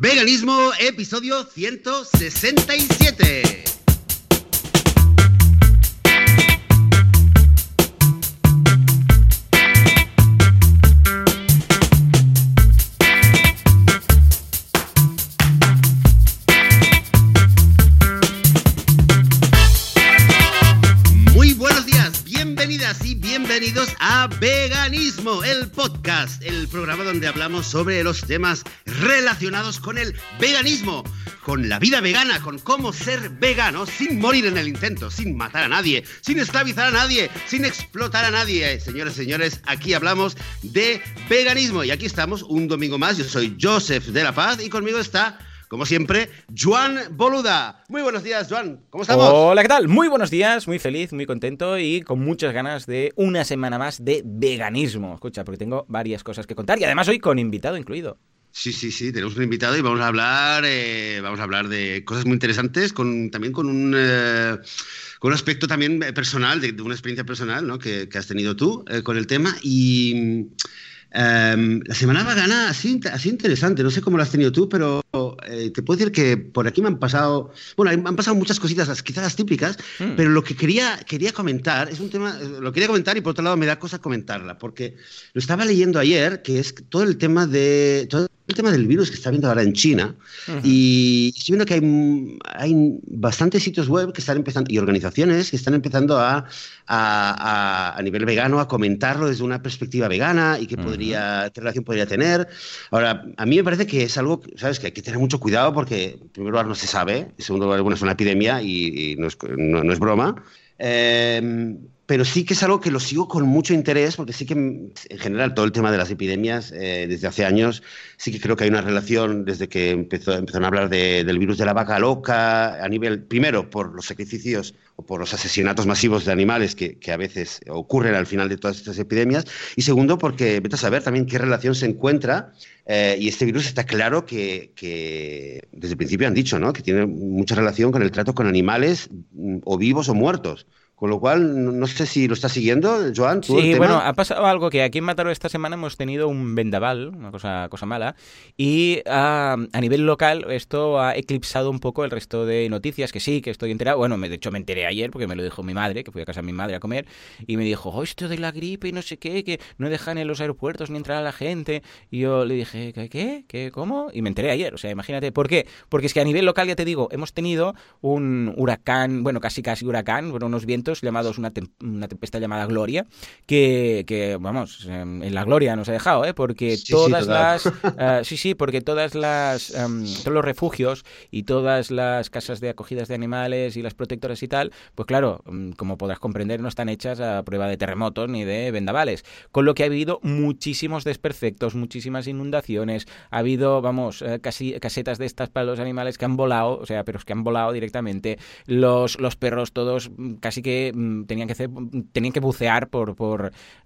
Veganismo, episodio 167. El podcast, el programa donde hablamos sobre los temas relacionados con el veganismo, con la vida vegana, con cómo ser vegano sin morir en el intento, sin matar a nadie, sin esclavizar a nadie, sin explotar a nadie. Señores, señores, aquí hablamos de veganismo y aquí estamos un domingo más. Yo soy Joseph de la Paz y conmigo está como siempre, Joan Boluda. Muy buenos días, Joan. ¿Cómo estamos? Hola, ¿qué tal? Muy buenos días, muy feliz, muy contento y con muchas ganas de una semana más de veganismo. Escucha, porque tengo varias cosas que contar y además hoy con invitado incluido. Sí, sí, sí, tenemos un invitado y vamos a hablar, eh, vamos a hablar de cosas muy interesantes, con, también con un, eh, con un aspecto también personal, de, de una experiencia personal ¿no? que, que has tenido tú eh, con el tema. Y em, la semana ha sido, ha sido interesante, no sé cómo lo has tenido tú, pero eh, te puedo decir que por aquí me han pasado, bueno, han pasado muchas cositas, quizás las típicas, Mm. pero lo que quería, quería comentar, es un tema, eh, lo quería comentar y por otro lado me da cosa comentarla, porque lo estaba leyendo ayer, que es todo el tema de, todo el tema del virus que está viendo ahora en China, Ujú. y estoy viendo que hay, hay bastantes sitios web que están empezando, y organizaciones que están empezando a, a, a- a nivel vegano, a comentarlo desde una perspectiva vegana y qué, podría, qué relación podría tener. Ahora, a mí me parece que es algo, ¿sabes? Que hay que tener mucho cuidado porque, en primer lugar, no se sabe, en segundo lugar, bueno, es una epidemia y, y no, es, no- no es broma. Eh, pero sí que es algo que lo sigo con mucho interés, porque sí que en general todo el tema de las epidemias eh, desde hace años, sí que creo que hay una relación desde que empezó, empezaron a hablar de- del virus de la vaca loca, a nivel, primero, por los sacrificios o por los asesinatos masivos de animales que, que a veces ocurren al final de todas estas epidemias, y segundo, porque vete a saber también qué relación se encuentra, eh, y este virus está claro que, que desde el principio han dicho, ¿no? que tiene mucha relación con el trato con animales mm, o vivos o muertos. Con lo cual, no, sé si lo estás siguiendo, Joan. ¿tú el Sí, tema? bueno, ha pasado algo que aquí en Mataró esta semana hemos tenido un vendaval, una cosa, cosa mala, y ah, a nivel local esto ha eclipsado un poco el resto de noticias, que sí, que estoy enterado. Bueno, me- de hecho me enteré ayer porque me lo dijo mi madre, que fui a casa de mi madre a comer, y me dijo, oh, esto de la gripe y no sé qué, que no dejan en los aeropuertos ni entrar a la gente. Y yo le dije, ¿qué? ¿Qué? ¿Qué? ¿Cómo? Y me enteré ayer, o sea, imagínate, ¿por qué? Porque es que a nivel local, ya te digo, hemos tenido un huracán, bueno, casi casi huracán, bueno, unos vientos llamados una, tem- una tempestad llamada Gloria, que, que, vamos, em, en la gloria nos ha dejado, ¿eh? Porque Sí, todas las... ah, sí, sí, porque todas las... em, todos los refugios y todas las casas de acogidas de animales y las protectoras y tal, pues claro, mm, como podrás comprender, no están hechas a prueba de terremotos ni de vendavales. Con lo que ha habido muchísimos desperfectos, muchísimas inundaciones, ha habido, vamos, eh, casi casetas de estas para los animales que han volado, o sea, pero es que han volado directamente. Los, los perros todos mm, casi que mm, tenían que hacer, tenían que bucear por,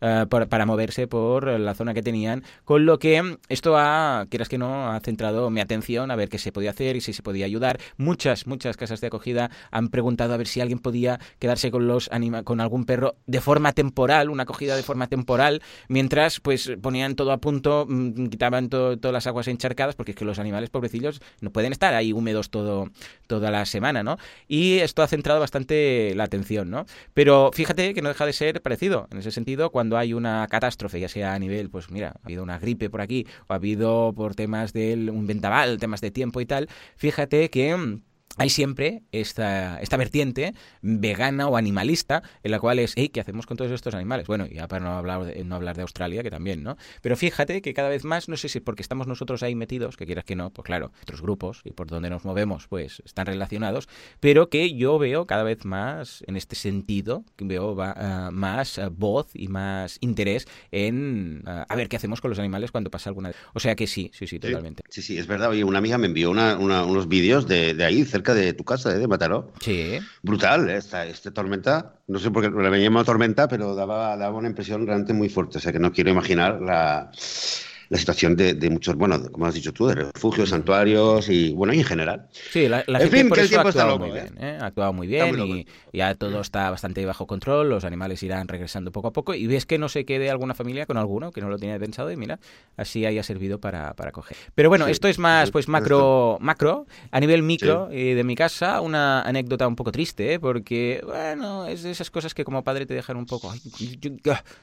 eh, por- para moverse por la zona que tenían, con lo que mm, esto ha, quieras que no, ha centrado mi atención a ver qué se podía hacer y si se podía ayudar. Muchas, muchas casas de acogida han preguntado a ver si alguien podía quedarse con los anima con algún perro de forma temporal, una acogida de forma temporal, mientras pues ponían todo a punto, mm, quitaban to- todas las aguas encharcadas, porque es que los animales pobrecillos no pueden estar ahí húmedos todo, toda la semana, ¿no? Y esto ha centrado bastante la atención, ¿no? Pero fíjate que no deja de ser parecido, en ese sentido, cuando hay una catástrofe, ya sea a nivel, pues mira, ha habido una gripe por aquí, o ha habido por temas del un vendaval, temas de tiempo y tal, fíjate que... hay siempre esta, esta vertiente vegana o animalista en la cual es, hey, ¿qué hacemos con todos estos animales? Bueno, ya para no hablar, de, no hablar de Australia, que también, ¿no? Pero fíjate que cada vez más, no sé si porque estamos nosotros ahí metidos, que quieras que no, pues claro, otros grupos y por donde nos movemos, pues están relacionados, pero que yo veo cada vez más en este sentido, que veo va- ah, más ah, voz y más interés en ah, a ver qué hacemos con los animales cuando pasa alguna... O sea que sí, sí, sí, totalmente. Sí, sí, es verdad. Oye, una amiga me envió una- una- unos vídeos de, de ahí, cerca de tu casa, ¿eh? de Mataró. Sí. Brutal, ¿eh? esta, esta tormenta. No sé por qué la veía llamado tormenta, pero daba, daba una impresión realmente muy fuerte. O sea que no quiero imaginar la, la situación de, muchos, bueno, como has dicho tú, de refugios, santuarios y, bueno, y en general. Sí, la, gente por eso ha actuado muy bien, ¿eh? ha actuado muy bien y ya todo está bastante bajo control, los animales irán regresando poco a poco y ves que no se quede alguna familia con alguno que no lo tiene pensado y mira, así haya servido para, para coger. Pero bueno, esto es más pues macro, macro, a nivel micro y de mi casa, una anécdota un poco triste, ¿eh? porque, bueno, es de esas cosas que como padre te dejan un poco,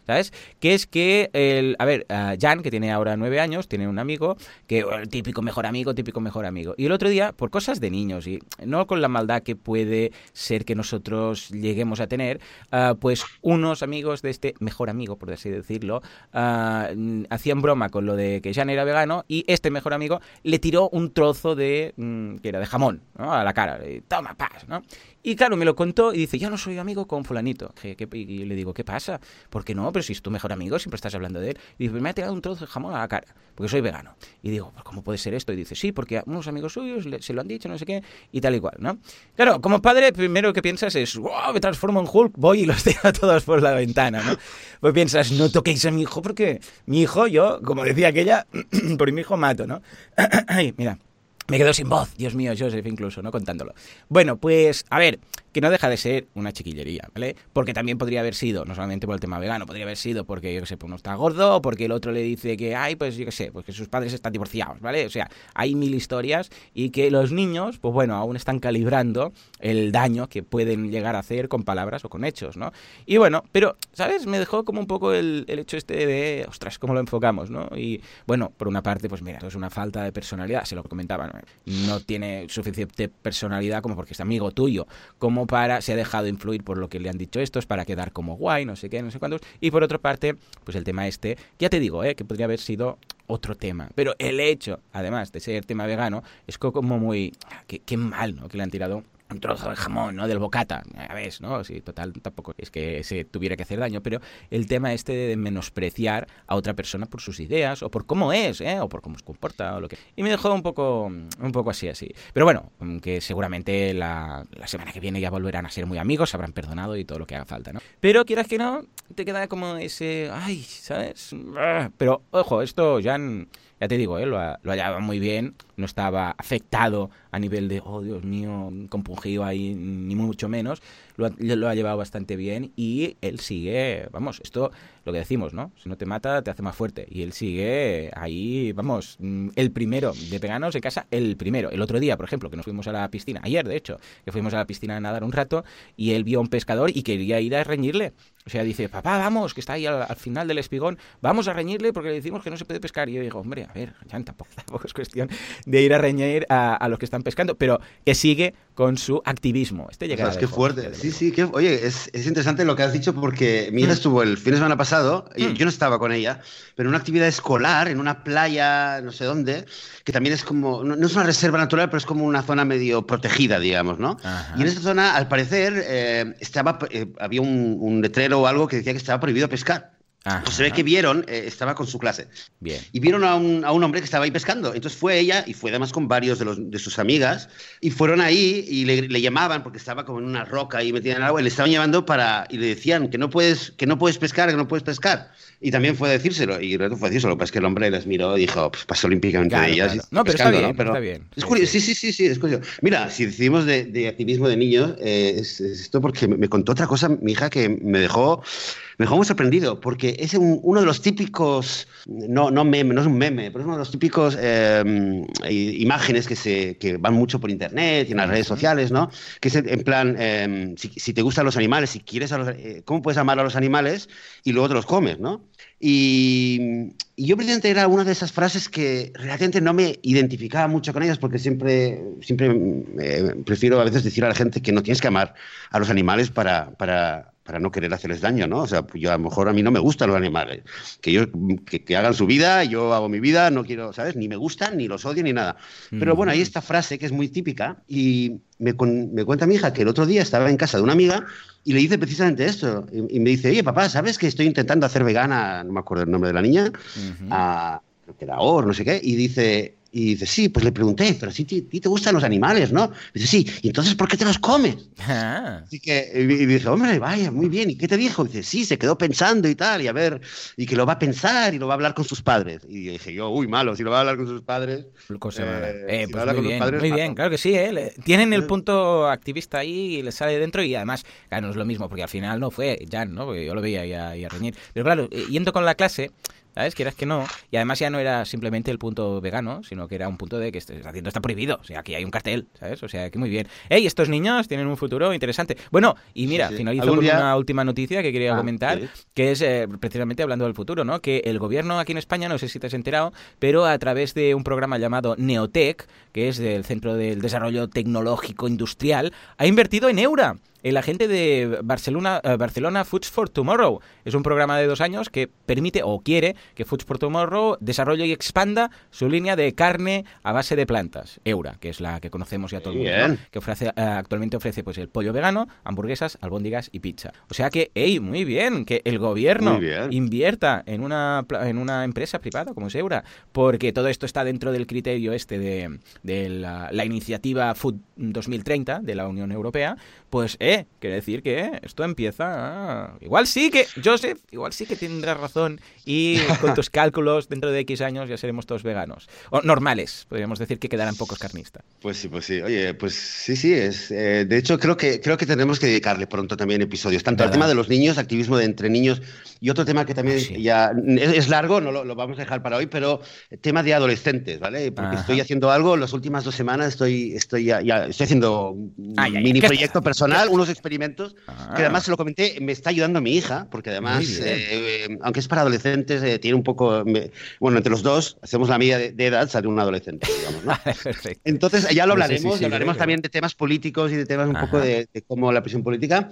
¿sabes? Que es que, el, a ver, Jan, que tiene ahora nueve años, tiene un amigo, que el típico mejor amigo, típico mejor amigo. Y el otro día, por cosas de niños y no con la maldad que puede ser que nosotros lleguemos a tener, ah, pues unos amigos de este mejor amigo, por así decirlo, ah, hacían broma con lo de que Jan era vegano y este mejor amigo le tiró un trozo de, mm, que era de jamón, a la cara. Toma, paz, ¿no? Y claro, me lo contó y dice, ya no soy amigo con fulanito. Y le digo, ¿qué pasa? ¿Por qué no? Pero si es tu mejor amigo, siempre estás hablando de él. Y dice, me ha tirado un trozo de jamón a cara, porque soy vegano. Y digo, pues, ¿cómo puede ser esto? Y dice, sí, porque unos amigos suyos se lo han dicho, no sé qué, y tal y cual, ¿no? Claro, como padre, primero que piensas es, wow, me transformo en Hulk, voy y los tiro a todos por la ventana, ¿no? Pues piensas, no toquéis a mi hijo, porque mi hijo, yo, como decía aquella, por mi hijo mato, ¿no? Ay, mira. Me quedo sin voz, Dios mío, Joseph incluso, ¿no? Contándolo. Bueno, pues, a ver, que no deja de ser una chiquillería, ¿vale? Porque también podría haber sido, no solamente por el tema vegano, podría haber sido porque, yo qué sé, pues uno está gordo, o porque el otro le dice que, ay, pues yo qué sé, pues que sus padres están divorciados, ¿vale? O sea, hay mil historias y que los niños, pues bueno, aún están calibrando el daño que pueden llegar a hacer con palabras o con hechos, ¿no? Y bueno, pero, ¿sabes? Me dejó como un poco el, el hecho este de, ostras, ¿cómo lo enfocamos, no? Y bueno, por una parte, pues mira, es una falta de personalidad, se lo comentaba, ¿no? no tiene suficiente personalidad como porque es amigo tuyo, como para, se ha dejado influir por lo que le han dicho estos, para quedar como guay, no sé qué, no sé cuántos. Y por otra parte, pues el tema este, ya te digo, ¿eh? que podría haber sido otro tema. Pero el hecho, además de ser tema vegano, es como muy... Qué, qué mal, ¿no? Que le han tirado un trozo de jamón, ¿no? Del bocata, a ver, ¿no? Sí, total, tampoco es que se tuviera que hacer daño, pero el tema este de menospreciar a otra persona por sus ideas o por cómo es, ¿eh? O por cómo se comporta o lo que... Y me dejó un poco, un poco así, así. Pero bueno, que seguramente la, la semana que viene ya volverán a ser muy amigos, se habrán perdonado y todo lo que haga falta, ¿no? Pero quieras que no, te queda como ese... Ay, ¿sabes? Pero, ojo, esto ya... Ya te digo, ¿eh? lo, lo hallaba muy bien, no estaba afectado a nivel de, oh Dios mío, compungido ahí, ni mucho menos, lo, ha llevado bastante bien y él sigue, vamos, esto lo que decimos, ¿no? Si no te mata, te hace más fuerte. Y él sigue ahí, vamos, mm, el primero de peganos en casa, el primero. El otro día, por ejemplo, que nos fuimos a la piscina, ayer de hecho, que fuimos a la piscina a nadar un rato y él vio a un pescador y quería ir a reñirle. O sea, dice, papá, vamos, que está ahí al, final del espigón, vamos a reñirle porque le decimos que no se puede pescar. Y yo digo, hombre, a ver, ya tampoco, tampoco es cuestión de ir a reñir a, los que están pescando, pero que sigue con su activismo. Este llega es que fuerte. Sí, sí, que, oye, es, es, interesante lo que has dicho porque mi hija mm. estuvo el fin de semana pasado, y mm. yo no estaba con ella, pero en una actividad escolar, en una playa, no sé dónde, que también es como, no, es una reserva natural, pero es como una zona medio protegida, digamos, ¿no? Y en esta zona, al parecer, eh, estaba, eh, había un, un letrero o algo que decía que estaba prohibido pescar. Pues se ve que vieron, eh, estaba con su clase. Bien. Y vieron a un, a un, hombre que estaba ahí pescando. Entonces fue ella, y fue además con varios de, los, de sus amigas, y fueron ahí y le, le, llamaban porque estaba como en una roca ahí metida en el agua, y le estaban llamando para. y le decían que no puedes, que no puedes pescar, que no puedes pescar. Y también fue decírselo, y fue decírselo, pues que el hombre les miró y dijo, pues pasó olímpicamente de ellas. No, pero está bien, está bien. Es curioso, sí, sí, sí, sí, es curioso. Mira, si decidimos de, de activismo de niños, eh, es, esto porque me, contó otra cosa mi hija que me dejó me dejó muy sorprendido, porque es uno de los típicos, no, no meme, no es un meme, pero es uno de los típicos eh, imágenes que, se, que van mucho por internet y en las redes sociales, ¿no? Que es en plan, eh, si, si, te gustan los animales, si quieres a los, ¿cómo puedes amar a los animales y luego te los comes, ¿no? Y, yo precisamente era una de esas frases que realmente no me identificaba mucho con ellas porque siempre, siempre eh, prefiero a veces decir a la gente que no tienes que amar a los animales para, para, para no querer hacerles daño, ¿no? O sea, yo a lo mejor a mí no me gustan los animales. Que ellos que, hagan su vida, yo hago mi vida, no quiero, ¿sabes? Ni me gustan, ni los odio, ni nada. Pero bueno, hay esta frase que es muy típica y me, me cuenta mi hija que el otro día estaba en casa de una amiga y le dice precisamente esto. Y, me dice, oye, papá, ¿sabes que estoy intentando hacer vegana, no me acuerdo el nombre de la niña, a, creo que era Or, no sé qué, y dice, Y dice, sí, pues le pregunté, pero sí, ti, te gustan los animales, ¿no? dice, sí, ¿y entonces por qué te los comes? Ah. Así que, y dice, hombre, vaya, muy bien, ¿y qué te dijo? dice, sí, se quedó pensando y tal, y a ver, y que lo va a pensar y lo va a hablar con sus padres. Y dije yo, uy, malo, si lo va a hablar con sus padres. Cosa eh, eh, si pues muy, bien, padres, muy bien, claro que sí, ¿eh? tienen el punto activista ahí y les sale dentro y además, claro, no es lo mismo, porque al final no fue Jan, ¿no? Porque yo lo veía y a, y a reñir. Pero claro, eh, yendo con la clase, ¿Sabes? Quieras que no. Y además ya no era simplemente el punto vegano, sino que era un punto de que este, haciendo está prohibido. O sea, aquí hay un cartel, ¿sabes? O sea, que muy bien. ¡Ey, estos niños tienen un futuro interesante! Bueno, y mira, finalizo con una última noticia que quería ah, comentar, que es eh, precisamente hablando del futuro, ¿no? Que el gobierno aquí en España, no sé si te has enterado, pero a través de un programa llamado Neotec, que es del Centro del Desarrollo Tecnológico Industrial, ha invertido en Eura el agente de Barcelona, uh, Barcelona Foods for Tomorrow. Es un programa de dos años que permite o quiere que Foods for Tomorrow desarrolle y expanda su línea de carne a base de plantas, Eura, que es la que conocemos ya todo el mundo, que ofrece, uh, actualmente ofrece pues el pollo vegano, hamburguesas, albóndigas y pizza. O sea que, hey, muy bien, que el gobierno invierta en una, en una empresa privada como es Eura, porque todo esto está dentro del criterio este de, de la, la iniciativa Food 2030 de la Unión Europea, pues, eh, quiere decir que esto empieza Igual sí que, Joseph, igual sí que tendrás razón y con tus cálculos dentro de X años ya seremos todos veganos. O normales, podríamos decir que quedarán pocos carnistas. Pues sí, pues sí. Oye, pues sí, sí, es... Eh, de hecho, creo que, creo que tenemos que dedicarle pronto también episodios, tanto al tema de los niños, activismo de entre niños, y otro tema que también ah, ya es, largo, no lo, vamos a dejar para hoy, pero tema de adolescentes, ¿vale? Porque estoy haciendo algo, las últimas dos semanas estoy, estoy ya, estoy haciendo un mini proyecto personal unos experimentos, que ah. además se lo comenté, me está ayudando mi hija, porque además, eh, aunque es para adolescentes, eh, tiene un poco, bueno, entre los dos, hacemos la media de, edad, sale un adolescente, digamos, ¿no? Entonces, ya lo hablaremos, hablaremos también de temas políticos y de temas un poco de, cómo la presión política.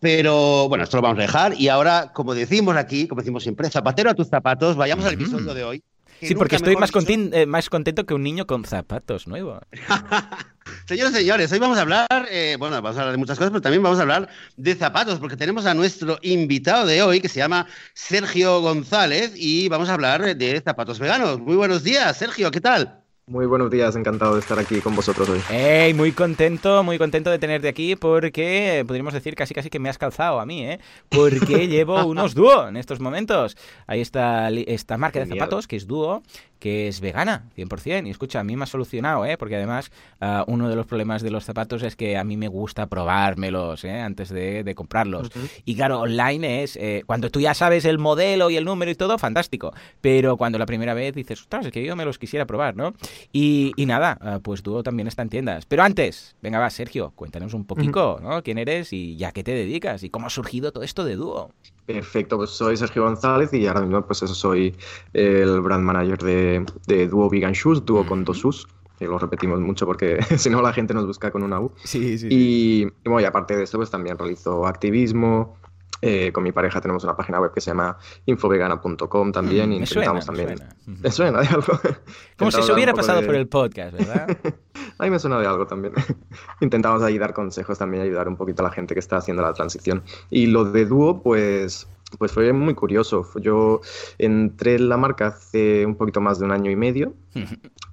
Pero bueno, esto lo vamos a dejar. Y ahora, como decimos aquí, como decimos siempre, zapatero a tus zapatos, vayamos al episodio de hoy. Sí, porque estoy más, eh, más contento que un niño con zapatos nuevos. Señores, señores, hoy vamos a hablar, eh, bueno, vamos a hablar de muchas cosas, pero también vamos a hablar de zapatos, porque tenemos a nuestro invitado de hoy, que se llama Sergio González, y vamos a hablar de zapatos veganos. Muy buenos días, Sergio, ¿qué tal? Muy buenos días, encantado de estar aquí con vosotros hoy. Hey, muy contento, muy contento de tenerte aquí porque podríamos decir casi casi que me has calzado a mí, ¿eh? Porque llevo unos dúo en estos momentos. Ahí está esta marca de zapatos que es dúo que es vegana, 100%. Y escucha, a mí me ha solucionado, ¿eh? porque además uh, uno de los problemas de los zapatos es que a mí me gusta probármelos ¿eh? antes de, de comprarlos. Uh -huh. Y claro, online es, eh, cuando tú ya sabes el modelo y el número y todo, fantástico. Pero cuando la primera vez dices, ostras, es que yo me los quisiera probar, ¿no? Y, y nada, uh, pues Duo también está en tiendas. Pero antes, venga, va, Sergio, cuéntanos un poquito, -huh. ¿no? ¿Quién eres y ya qué te dedicas? ¿Y cómo ha surgido todo esto de Duo? Perfecto, pues soy Sergio González y ahora mismo pues eso soy el brand manager de, de Duo Vegan Shoes, Duo con dos Shoes, que lo repetimos mucho porque si no la gente nos busca con una U. Sí, sí. Y, y bueno, y aparte de esto pues también realizo activismo, eh, con mi pareja tenemos una página web que se llama infovegana.com también. Mm, y intentamos suena, también. Me suena. de algo? Como si se hubiera pasado de... por el podcast, ¿verdad? a mí me suena de algo también. Intentamos ahí dar consejos también, ayudar un poquito a la gente que está haciendo la transición. Y lo de dúo, pues. Pues fue muy curioso. Yo entré en la marca hace un poquito más de un año y medio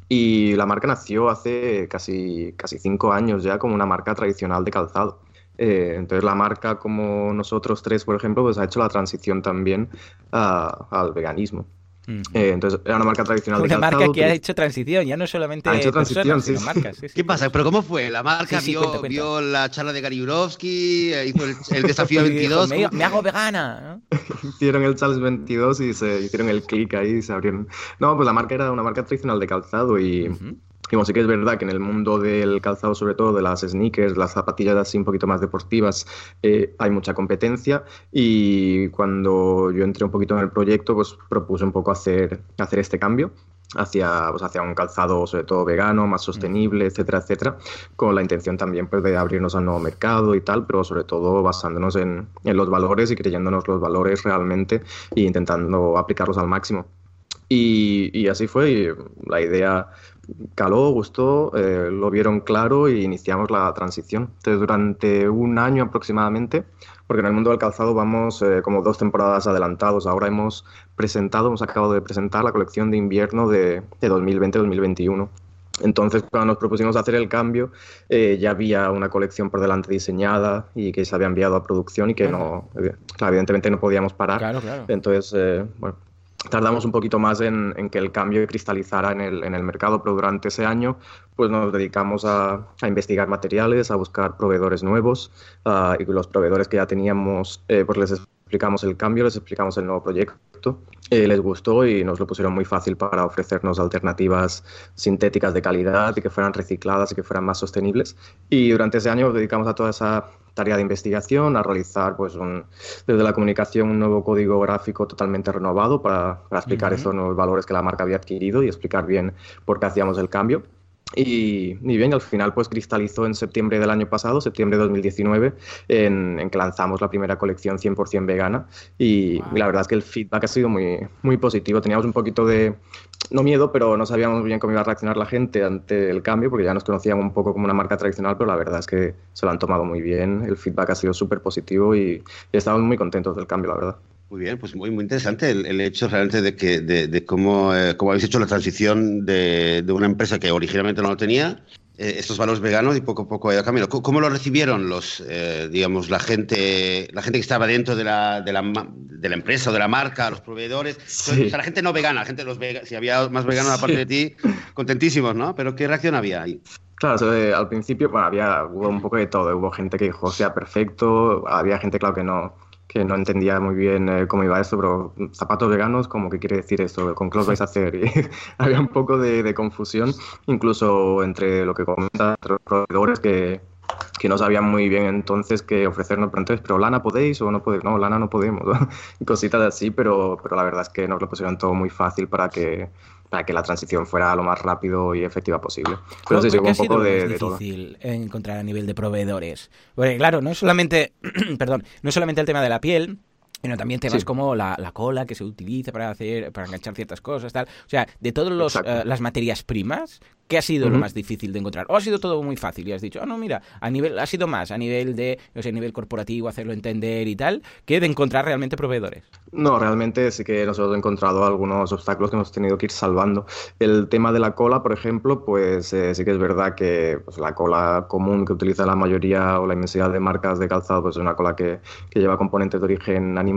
y la marca nació hace casi, casi cinco años ya como una marca tradicional de calzado. Eh, entonces la marca, como nosotros tres, por ejemplo, pues ha hecho la transición también uh, al veganismo. Uh -huh. eh, entonces era una marca tradicional una de calzado. Una marca que ha hecho transición, ya no solamente ha hecho transición, personas, sí, sino marcas. Sí, ¿Qué pasa? ¿Pero cómo fue? ¿La marca vio, cuenta, cuenta. vio, la charla de Gary Urovsky, hizo el, el desafío 22? me, me, hago vegana. ¿no? hicieron el Challenge 22 y se hicieron el clic ahí y se abrieron. No, pues la marca era una marca tradicional de calzado y... Uh -huh. Y bueno, sí que es verdad que en el mundo del calzado, sobre todo de las sneakers, las zapatillas así un poquito más deportivas, eh, hay mucha competencia. Y cuando yo entré un poquito en el proyecto, pues propuse un poco hacer, hacer este cambio hacia, pues hacia un calzado sobre todo vegano, más sostenible, etcétera, etcétera, con la intención también pues, de abrirnos al nuevo mercado y tal, pero sobre todo basándonos en, en los valores y creyéndonos los valores realmente e intentando aplicarlos al máximo. Y, y, así fue. Y la idea caló, gustó, eh, lo vieron claro y iniciamos la transición. Entonces, durante un año aproximadamente, porque en el mundo del calzado vamos eh, como dos temporadas adelantados. Ahora hemos presentado, hemos acabado de presentar la colección de invierno de, de 2020-2021. Entonces, cuando nos propusimos hacer el cambio, eh, ya había una colección por delante diseñada y que se había enviado a producción y que no, evidentemente no podíamos parar. Claro, claro. Entonces, eh, bueno, tardamos un poquito más en, que el cambio cristalizara en el, mercado, pero durante ese año pues nos dedicamos a, a investigar materiales, a buscar proveedores nuevos uh, y los proveedores que ya teníamos eh, pues les explicamos el cambio, les explicamos el nuevo proyecto, eh, les gustó y nos lo pusieron muy fácil para ofrecernos alternativas sintéticas de calidad y que fueran recicladas y que fueran más sostenibles. Y durante ese año dedicamos a toda esa tarea de investigación, a realizar pues un, desde la comunicación un nuevo código gráfico totalmente renovado para, para explicar uh -huh. esos nuevos valores que la marca había adquirido y explicar bien por qué hacíamos el cambio. Y, y, bien, al final pues cristalizó en septiembre del año pasado, septiembre de 2019, en, en que lanzamos la primera colección 100% vegana y, wow. y, la verdad es que el feedback ha sido muy, muy positivo. Teníamos un poquito de, no miedo, pero no sabíamos bien cómo iba a reaccionar la gente ante el cambio porque ya nos conocían un poco como una marca tradicional, pero la verdad es que se lo han tomado muy bien, el feedback ha sido súper positivo y, y estamos muy contentos del cambio, la verdad. Muy bien, pues muy, muy interesante el, el hecho realmente de que de, de cómo, eh, cómo, habéis hecho la transición de, de, una empresa que originalmente no lo tenía, eh, estos valores veganos y poco a poco ha ido camino. ¿Cómo, ¿Cómo, lo recibieron los, eh, digamos, la gente, la gente que estaba dentro de la, de la, de la empresa o de la marca, los proveedores? Sí. O sea, la gente no vegana, la gente los si había más veganos aparte de ti, contentísimos, ¿no? Pero ¿qué reacción había ahí? Claro, al principio bueno, había hubo un poco de todo. Hubo gente que dijo, sea, perfecto. Había gente, claro, que no, que no entendía muy bien eh, cómo iba esto, pero zapatos veganos, ¿cómo que quiere decir esto? ¿Con qué vais a hacer? Y había un poco de, de, confusión, incluso entre lo que comentan los proveedores que, que no sabían muy bien entonces qué ofrecernos, pero entonces, pero lana podéis o no podéis, no, lana no podemos, cositas así, pero, pero la verdad es que nos lo pusieron todo muy fácil para que para que la transición fuera lo más rápido y efectiva posible. Pero sí, un poco de, de difícil encontrar a nivel de proveedores. Porque claro, no es solamente, perdón, no es solamente el tema de la piel, sino también temas sí. como la, la, cola que se utiliza para hacer para enganchar ciertas cosas tal o sea de todas uh, las materias primas ¿Qué ha sido uh -huh. lo más difícil de encontrar? ¿O ha sido todo muy fácil? Y has dicho, ah, oh, no, mira, a nivel, ha sido más a nivel de, no sé, a nivel corporativo, hacerlo entender y tal, que de encontrar realmente proveedores. No, realmente sí que nosotros hemos encontrado algunos obstáculos que hemos tenido que ir salvando. El tema de la cola, por ejemplo, pues eh, sí que es verdad que pues, la cola común que utiliza la mayoría o la inmensidad de marcas de calzado pues, es una cola que, que lleva componentes de origen animal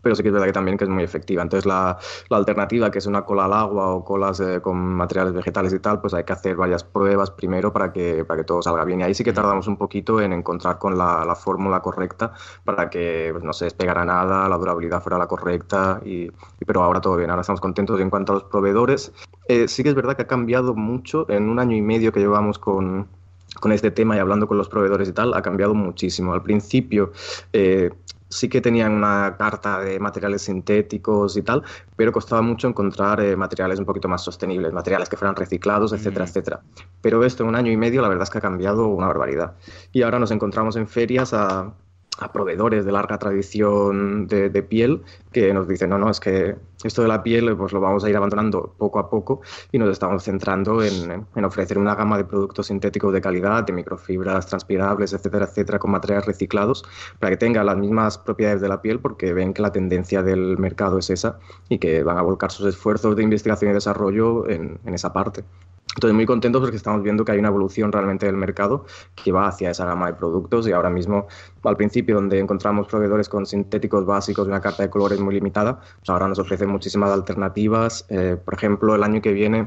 pero sí que es verdad que también que es muy efectiva. Entonces la, la alternativa, que es una cola al agua o colas eh, con materiales vegetales y tal, pues hay que hacer varias pruebas primero para que, para que todo salga bien. Y ahí sí que tardamos un poquito en encontrar con la, la fórmula correcta para que pues, no se despegara nada, la durabilidad fuera la correcta, y, y, pero ahora todo bien, ahora estamos contentos. Y en cuanto a los proveedores, eh, sí que es verdad que ha cambiado mucho en un año y medio que llevamos con, con este tema y hablando con los proveedores y tal, ha cambiado muchísimo. Al principio eh, sí que tenían una carta de materiales sintéticos y tal, pero costaba mucho encontrar eh, materiales un poquito más sostenibles, materiales que fueran reciclados, etcétera, mm. etcétera. Pero esto en un año y medio la verdad es que ha cambiado una barbaridad. Y ahora nos encontramos en ferias a, a proveedores de larga tradición de, piel que nos dicen, no, no, es que esto de la piel pues lo vamos a ir abandonando poco a poco y nos estamos centrando en, en ofrecer una gama de productos sintéticos de calidad, de microfibras transpirables, etcétera, etcétera, con materiales reciclados, para que tenga las mismas propiedades de la piel porque ven que la tendencia del mercado es esa y que van a volcar sus esfuerzos de investigación y desarrollo en, en esa parte. Entonces, muy contentos porque estamos viendo que hay una evolución realmente del mercado que va hacia esa gama de productos y ahora mismo, al principio, donde encontramos proveedores con sintéticos básicos y una carta de colores muy limitada, pues ahora nos ofrecen muchísimas alternativas. Eh, por ejemplo, el año que viene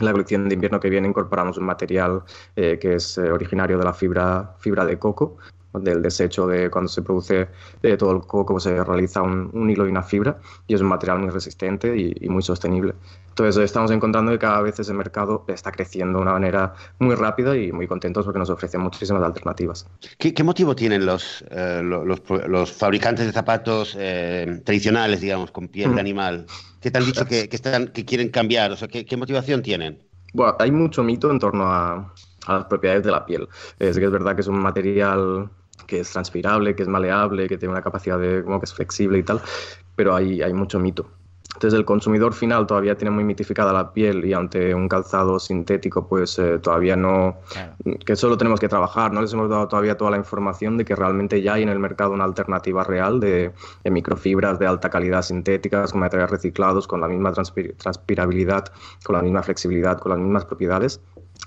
en la colección de invierno que viene incorporamos un material eh, que es eh, originario de la fibra, fibra de coco, del desecho de cuando se produce de todo el coco se realiza un, un, hilo y una fibra y es un material muy resistente y, y, muy sostenible. Entonces estamos encontrando que cada vez ese mercado está creciendo de una manera muy rápida y muy contentos porque nos ofrecen muchísimas alternativas. ¿Qué, qué motivo tienen los, eh, los, los, fabricantes de zapatos eh, tradicionales, digamos, con piel mm. de animal? ¿Qué te han dicho que, que, están, que quieren cambiar? O sea, ¿qué, ¿qué motivación tienen? Bueno, hay mucho mito en torno a, a las propiedades de la piel. Es que es verdad que es un material que es transpirable, que es maleable, que tiene una capacidad de como que es flexible y tal, pero hay, hay mucho mito. Entonces el consumidor final todavía tiene muy mitificada la piel y ante un calzado sintético pues eh, todavía no, que solo tenemos que trabajar, no les hemos dado todavía toda la información de que realmente ya hay en el mercado una alternativa real de, microfibras de alta calidad sintéticas con materiales reciclados, con la misma transpirabilidad, con la misma flexibilidad, con las mismas propiedades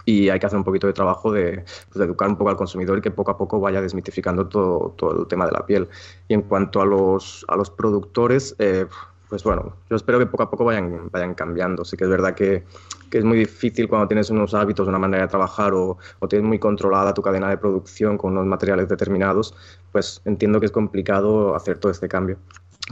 y hay que hacer un poquito de trabajo de, pues, educar un poco al consumidor y que poco a poco vaya desmitificando todo, todo el tema de la piel. Y en cuanto a los, a los productores, eh, pues bueno, yo espero que poco a poco vayan, vayan cambiando. Sí que es verdad que, que es muy difícil cuando tienes unos hábitos, una manera de trabajar o, o, tienes muy controlada tu cadena de producción con unos materiales determinados, pues entiendo que es complicado hacer todo este cambio.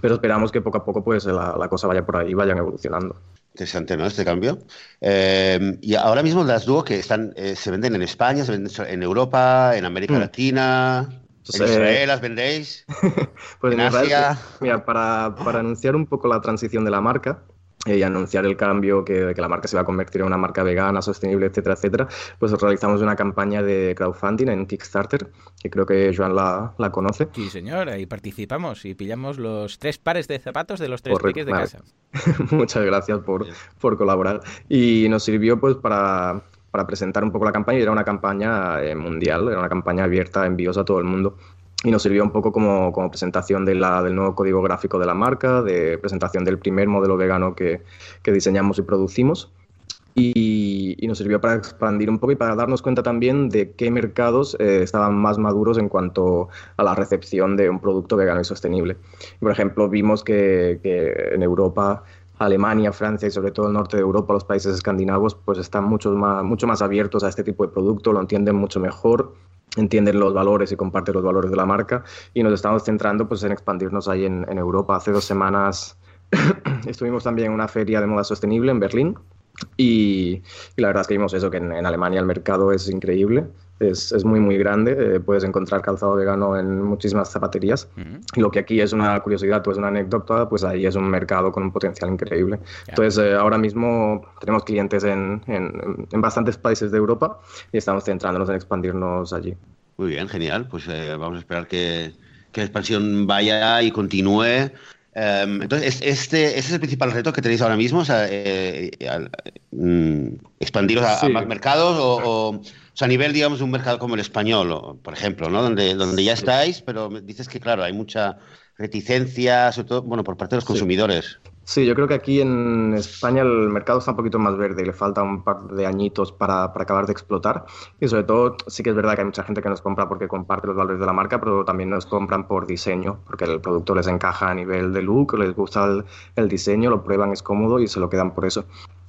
Pero esperamos que poco a poco pues la, la cosa vaya por ahí, vayan evolucionando. Interesante, ¿no? Este cambio. Eh, y ahora mismo las dúo que están, eh, se venden en España, se venden en Europa, en América mm. Latina. ¿En Israel las vendéis? pues en, Asia. mira, para, para, anunciar un poco la transición de la marca, eh, y anunciar el cambio, que, que, la marca se va a convertir en una marca vegana, sostenible, etcétera, etcétera, pues realizamos una campaña de crowdfunding en Kickstarter, que creo que Joan la, la conoce. Sí, señor, ahí participamos y pillamos los tres pares de zapatos de los tres piques de casa. Muchas gracias por, por colaborar. Y nos sirvió pues para para presentar un poco la campaña y era una campaña eh, mundial, era una campaña abierta, envíos a todo el mundo y nos sirvió un poco como, como presentación de la, del nuevo código gráfico de la marca, de presentación del primer modelo vegano que, que diseñamos y producimos. Y, y, nos sirvió para expandir un poco y para darnos cuenta también de qué mercados eh, estaban más maduros en cuanto a la recepción de un producto vegano y sostenible. Por ejemplo, vimos que, que en Europa Alemania, Francia y sobre todo el norte de Europa, los países escandinavos, pues están mucho más, mucho más abiertos a este tipo de producto, lo entienden mucho mejor, entienden los valores y comparten los valores de la marca y nos estamos centrando pues, en expandirnos ahí en, Europa. Hace dos semanas estuvimos también en una feria de moda sostenible en Berlín y, la verdad es que vimos eso, que en, Alemania el mercado es increíble, es, es muy, muy grande. Eh, puedes encontrar calzado vegano en muchísimas zapaterías. Lo que aquí es una curiosidad, pues una anécdota, pues ahí es un mercado con un potencial increíble. Entonces, eh, ahora mismo tenemos clientes en, en, en, bastantes países de Europa y estamos centrándonos en expandirnos allí. Muy bien, genial. Pues eh, vamos a esperar que, que la expansión vaya y continúe. Um, entonces, este, este, es el principal reto que tenéis ahora mismo, o sea, eh, mm, expandiros a, más mercados o, a nivel, digamos, de un mercado como el español, por ejemplo, ¿no? Donde, donde ya estáis, pero dices que, claro, hay mucha reticencia, sobre todo, bueno, por parte de los consumidores. Sí, yo creo que aquí en España el mercado está un poquito más verde y le falta un par de añitos para, para, acabar de explotar. Y sobre todo, sí que es verdad que hay mucha gente que nos compra porque comparte los valores de la marca, pero también nos compran por diseño, porque el producto les encaja a nivel de look, les gusta el, el diseño, lo prueban, es cómodo y se lo quedan por eso.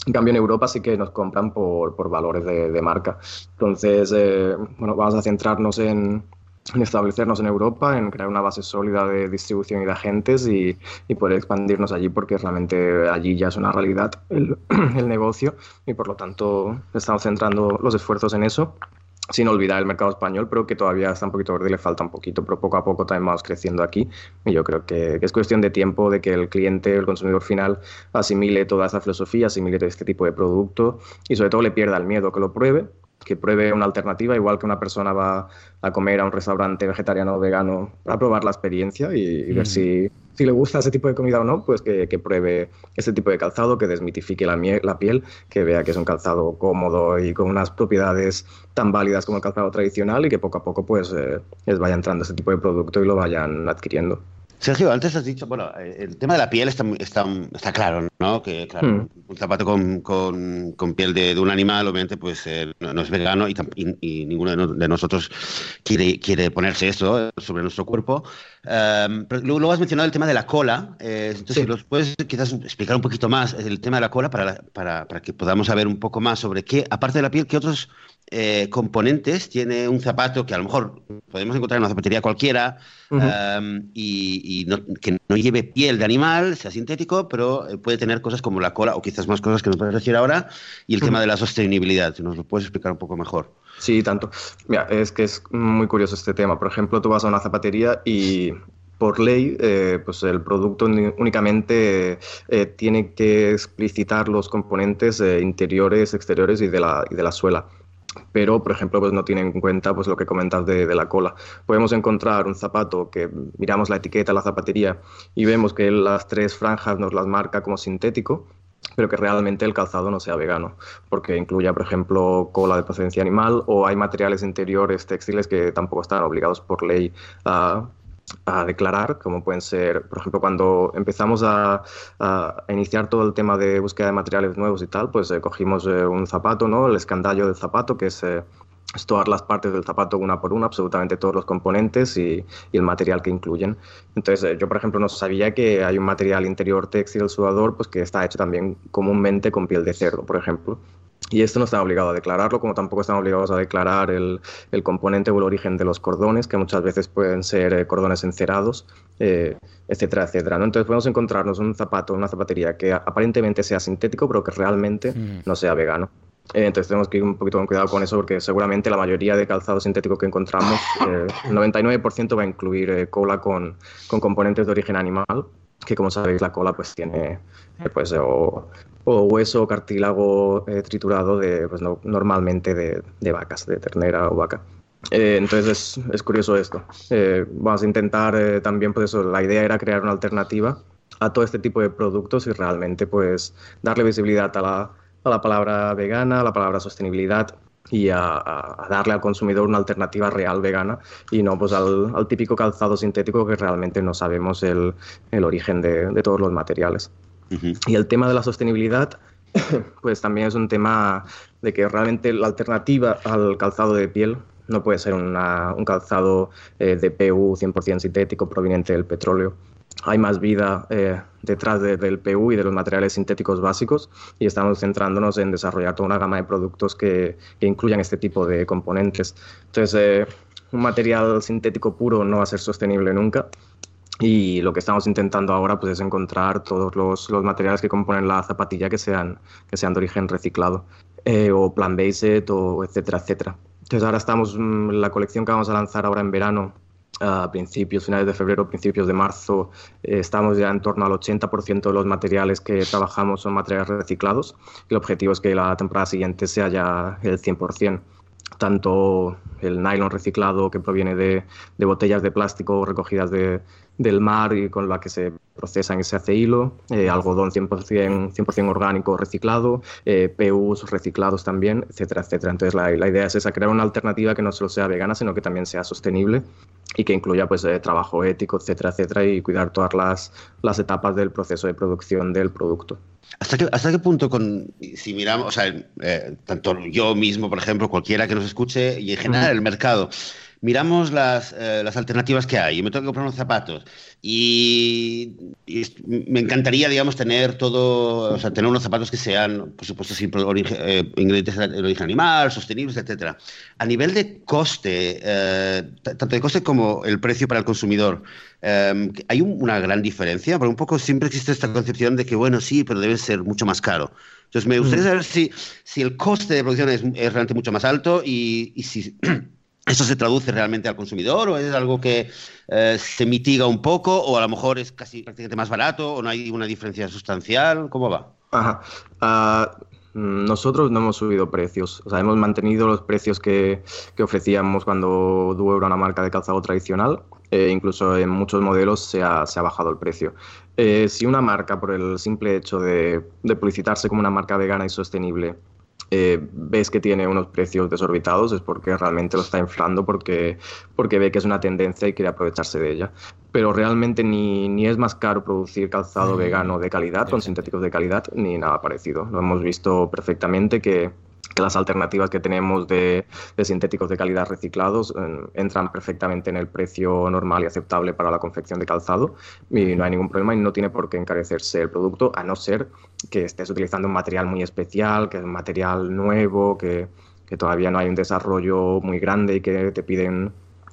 En cambio, en Europa sí que nos compran por, por valores de, de marca. Entonces, eh, bueno, vamos a centrarnos en, en establecernos en Europa, en crear una base sólida de distribución y de agentes y, y poder expandirnos allí porque realmente allí ya es una realidad el, el, negocio y por lo tanto estamos centrando los esfuerzos en eso sin olvidar el mercado español, pero que todavía está un poquito verde le falta un poquito, pero poco a poco también vamos creciendo aquí. Y yo creo que, es cuestión de tiempo de que el cliente, el consumidor final asimile toda esta filosofía, asimile todo este tipo de producto y sobre todo le pierda el miedo, que lo pruebe que pruebe una alternativa, igual que una persona va a comer a un restaurante vegetariano o vegano para probar la experiencia y, ver si, si, le gusta ese tipo de comida o no, pues que, que pruebe ese tipo de calzado, que desmitifique la, la, piel, que vea que es un calzado cómodo y con unas propiedades tan válidas como el calzado tradicional y que poco a poco pues eh, les vaya entrando ese tipo de producto y lo vayan adquiriendo. Sergio, antes has dicho, bueno, eh, el tema de la piel está, está, está claro, ¿no? Que, claro, hmm. un zapato con, con, con piel de, de, un animal, obviamente, pues eh, no, es vegano y, y, y ninguno de, no, de, nosotros quiere, quiere ponerse esto eh, sobre nuestro cuerpo. Um, pero luego, luego, has mencionado el tema de la cola. Eh, entonces, sí. los puedes quizás explicar un poquito más el tema de la cola para, para, para que podamos saber un poco más sobre qué, aparte de la piel, qué otros eh, componentes tiene un zapato que a lo mejor podemos encontrar en una zapatería cualquiera uh -huh. um, y, y no, que no lleve piel de animal, sea sintético, pero eh, puede tener cosas como la cola o quizás más cosas que nos puedes decir ahora y el uh -huh. tema de la sostenibilidad. Si nos lo puedes explicar un poco mejor. Sí, tanto. Mira, es que es muy curioso este tema. Por ejemplo, tú vas a una zapatería y por ley, eh, pues el producto únicamente eh, tiene que explicitar los componentes eh, interiores, exteriores y de la, y de la suela. Pero por ejemplo pues no tienen en cuenta pues lo que comentas de, de, la cola. Podemos encontrar un zapato que miramos la etiqueta, la zapatería y vemos que las tres franjas nos las marca como sintético, pero que realmente el calzado no sea vegano, porque incluya, por ejemplo, cola de procedencia animal o hay materiales interiores textiles que tampoco están obligados por ley a, a declarar, como pueden ser, por ejemplo, cuando empezamos a, a, iniciar todo el tema de búsqueda de materiales nuevos y tal, pues eh, cogimos eh, un zapato, ¿no? El escandallo del zapato, que es... Eh, las partes del zapato una por una, absolutamente todos los componentes y, y el material que incluyen. Entonces, yo, por ejemplo, no sabía que hay un material interior textil sudador pues, que está hecho también comúnmente con piel de cerdo, por ejemplo. Y esto no está obligado a declararlo, como tampoco están obligados a declarar el, el, componente o el origen de los cordones, que muchas veces pueden ser eh, cordones encerados, eh, etcétera, etcétera. ¿no? Entonces podemos encontrarnos un zapato, una zapatería que aparentemente sea sintético, pero que realmente mm. no sea vegano. Eh, entonces tenemos que ir un poquito con cuidado con eso porque seguramente la mayoría de calzado sintético que encontramos, eh, el 99% va a incluir eh, cola con, con, componentes de origen animal, que como sabéis la cola pues tiene pues, o, o, hueso o cartílago triturado de, pues, no, normalmente de, de, vacas, de ternera o vaca. entonces es, es, curioso esto. vamos a intentar también, pues eso, la idea era crear una alternativa a todo este tipo de productos y realmente pues darle visibilidad a la a la palabra vegana, a la palabra sostenibilidad y a, a, darle al consumidor una alternativa real vegana y no pues al, al típico calzado sintético que realmente no sabemos el, el origen de, de, todos los materiales. Y el tema de la sostenibilidad pues también es un tema de que realmente la alternativa al calzado de piel no puede ser una, un calzado eh, de PU 100% sintético proveniente del petróleo. Hay más vida eh, detrás de, del PU y de los materiales sintéticos básicos y estamos centrándonos en desarrollar toda una gama de productos que, que incluyan este tipo de componentes. Entonces, eh, un material sintético puro no va a ser sostenible nunca y lo que estamos intentando ahora pues, es encontrar todos los, los materiales que componen la zapatilla que sean, que sean de origen reciclado eh, o plant-based o etcétera, etcétera. Entonces ahora estamos, mm, la colección que vamos a lanzar ahora en verano a principios, finales de febrero, principios de marzo, eh, estamos ya en torno al 80% de los materiales que trabajamos son materiales reciclados. El objetivo es que la temporada siguiente sea ya el 100%. Tanto el nylon reciclado que proviene de, de botellas de plástico recogidas de, del mar y con la que se procesan y se hace hilo, eh, algodón 100%, 100 orgánico reciclado, eh, PUs reciclados también, etcétera, etcétera. Entonces la, la, idea es esa, crear una alternativa que no solo sea vegana, sino que también sea sostenible y que incluya pues eh, trabajo ético, etcétera, etcétera, y cuidar todas las, las etapas del proceso de producción del producto. ¿Hasta qué, ¿Hasta qué punto, con, si miramos, o sea, eh, tanto yo mismo, por ejemplo, cualquiera que nos escuche y en general el mercado, miramos las, eh, las, alternativas que hay. Yo me tengo que comprar unos zapatos y, y, me encantaría, digamos, tener todo, o sea, tener unos zapatos que sean, por supuesto, sin eh, ingredientes de origen animal, sostenibles, etcétera. A nivel de coste, eh, tanto de coste como el precio para el consumidor, eh, hay un, una gran diferencia, porque un poco siempre existe esta concepción de que, bueno, sí, pero debe ser mucho más caro. Entonces, me gustaría saber si, si el coste de producción es, es realmente mucho más alto y, y si ¿Eso se traduce realmente al consumidor o es algo que eh, se mitiga un poco o a lo mejor es casi prácticamente más barato o no hay una diferencia sustancial? ¿Cómo va? Uh, nosotros no hemos subido precios, o sea, hemos mantenido los precios que, que ofrecíamos cuando Duo era una marca de calzado tradicional. Eh, incluso en muchos modelos se ha, se ha bajado el precio. Eh, si una marca, por el simple hecho de, de publicitarse como una marca vegana y sostenible, eh, ves que tiene unos precios desorbitados es porque realmente lo está inflando porque, porque ve que es una tendencia y quiere aprovecharse de ella. Pero realmente ni, ni es más caro producir calzado mm. vegano de calidad, con sintéticos de calidad, ni nada parecido. Lo hemos visto perfectamente que que las alternativas que tenemos de, de, sintéticos de calidad reciclados entran perfectamente en el precio normal y aceptable para la confección de calzado y no hay ningún problema y no tiene por qué encarecerse el producto a no ser que estés utilizando un material muy especial, que es un material nuevo, que, que todavía no hay un desarrollo muy grande y que te piden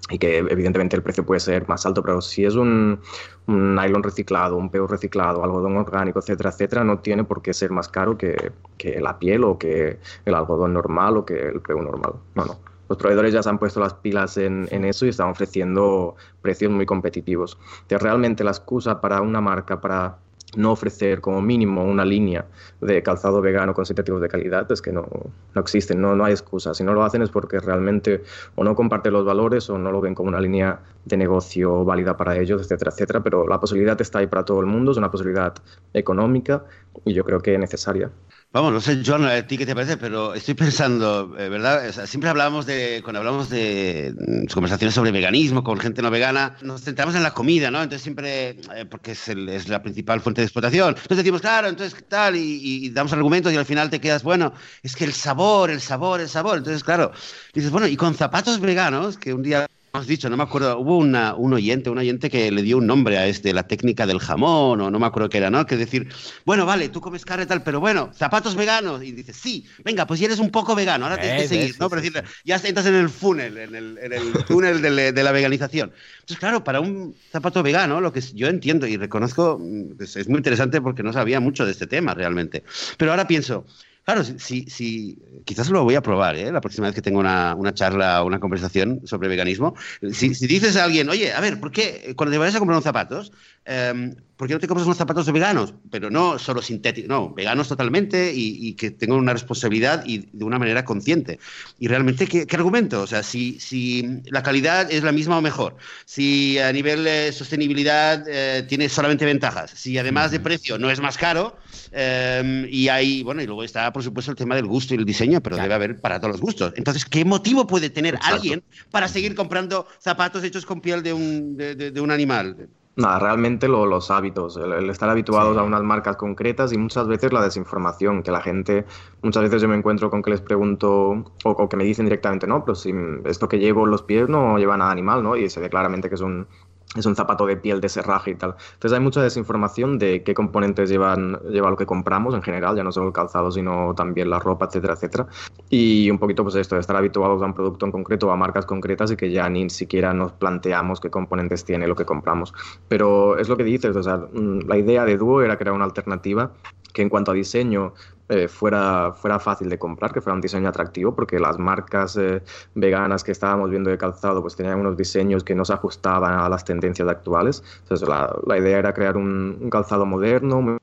y que evidentemente el precio puede ser más alto, pero si es un, un nylon reciclado, un PU reciclado, algodón orgánico, etcétera, etcétera, no tiene por qué ser más caro que, que la piel o que el algodón normal o que el PU normal. No, no. Los proveedores ya se han puesto las pilas en, en eso y están ofreciendo precios muy competitivos. Entonces, realmente la excusa para una marca para no ofrecer como mínimo una línea de calzado vegano con sintéticos de calidad es que no, no existen, no, no hay excusa. Si no lo hacen es porque realmente o no comparten los valores o no lo ven como una línea de negocio válida para ellos, etcétera, etcétera. Pero la posibilidad está ahí para todo el mundo, es una posibilidad económica y yo creo que necesaria. Vamos, no sé, John, a ti qué te parece, pero estoy pensando, eh, ¿verdad? siempre hablamos de, cuando hablamos de mm, conversaciones sobre veganismo con gente no vegana, nos centramos en la comida, ¿no? Entonces siempre, eh, porque es, la principal fuente de explotación. Entonces decimos, claro, entonces tal, y, damos argumentos y al final te quedas, bueno, es que el sabor, el sabor, el sabor. Entonces, claro, dices, bueno, y con zapatos veganos, que un día has dicho, no me acuerdo, hubo una, un oyente, un oyente que le dio un nombre a este, la técnica del jamón, o no me acuerdo qué era, ¿no? Que decir, bueno, vale, tú comes carne y tal, pero bueno, zapatos veganos. Y dices, sí, venga, pues ya eres un poco vegano, ahora tienes que seguir, ¿no? Pero decir, ya entras en el funnel, en el, en el túnel de, de, la veganización. Entonces, claro, para un zapato vegano, lo que yo entiendo y reconozco, pues es muy interesante porque no sabía mucho de este tema realmente. Pero ahora pienso, Claro, sí, sí, quizás lo voy a probar, ¿eh? La próxima vez que tenga una, una charla o una conversación sobre veganismo. Si, si, dices a alguien, oye, a ver, ¿por qué cuando te vayas a comprar unos zapatos, eh, ¿por qué no te compras unos zapatos veganos? Pero no solo sintéticos, no, veganos totalmente y, y, que tengan una responsabilidad y de una manera consciente. Y realmente, ¿qué, qué argumento? O sea, si, si, la calidad es la misma o mejor, si a nivel de sostenibilidad eh, tiene solamente ventajas, si además de precio no es más caro, eh, y ahí, bueno, y luego está, por supuesto, el tema del gusto y el diseño, pero claro. debe haber para todos los gustos. Entonces, ¿qué motivo puede tener Exacto. alguien para seguir comprando zapatos hechos con piel de un, de, de, de un animal? Nada, realmente lo, los hábitos, el, el estar habituados sí. a unas marcas concretas y muchas veces la desinformación, que la gente, muchas veces yo me encuentro con que les pregunto o, o que me dicen directamente, no, pero si esto que llevo en los pies no lleva nada animal, ¿no? Y se ve claramente que es un, es un zapato de piel de serraje y tal. Entonces hay mucha desinformación de qué componentes llevan, lleva lo que compramos en general, ya no solo el calzado, sino también la ropa, etcétera, etcétera. Y un poquito pues esto, de estar habituados a un producto en concreto, a marcas concretas y que ya ni siquiera nos planteamos qué componentes tiene lo que compramos. Pero es lo que dices, o sea, la idea de Duo era crear una alternativa que en cuanto a diseño eh, fuera, fuera fácil de comprar, que fuera un diseño atractivo, porque las marcas eh, veganas que estábamos viendo de calzado pues tenían unos diseños que no se ajustaban a las tendencias actuales. Entonces la, la idea era crear un, un calzado moderno, muy,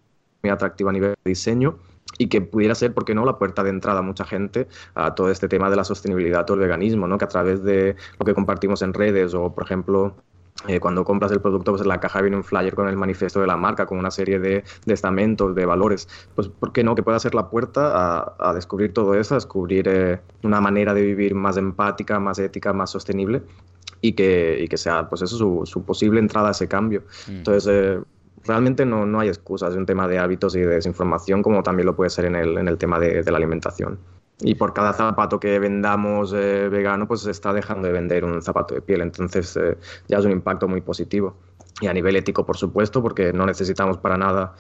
atractivo a nivel de diseño y que pudiera ser, ¿por qué no?, la puerta de entrada a mucha gente a todo este tema de la sostenibilidad o el veganismo, ¿no? que a través de lo que compartimos en redes o, por ejemplo, eh, cuando compras el producto, pues en la caja viene un flyer con el manifiesto de la marca, con una serie de, de estamentos, de valores. Pues, ¿por qué no? Que pueda ser la puerta a, a descubrir todo eso, a descubrir eh, una manera de vivir más empática, más ética, más sostenible y que, y que sea, pues eso, su, su, posible entrada a ese cambio. Mm. Entonces, eh, realmente no, no hay excusas, es un tema de hábitos y de desinformación, como también lo puede ser en el, en el tema de, de la alimentación y por cada zapato que vendamos eh, vegano, pues se está dejando de vender un zapato de piel. Entonces eh, ya es un impacto muy positivo. Y a nivel ético, por supuesto, porque no necesitamos para nada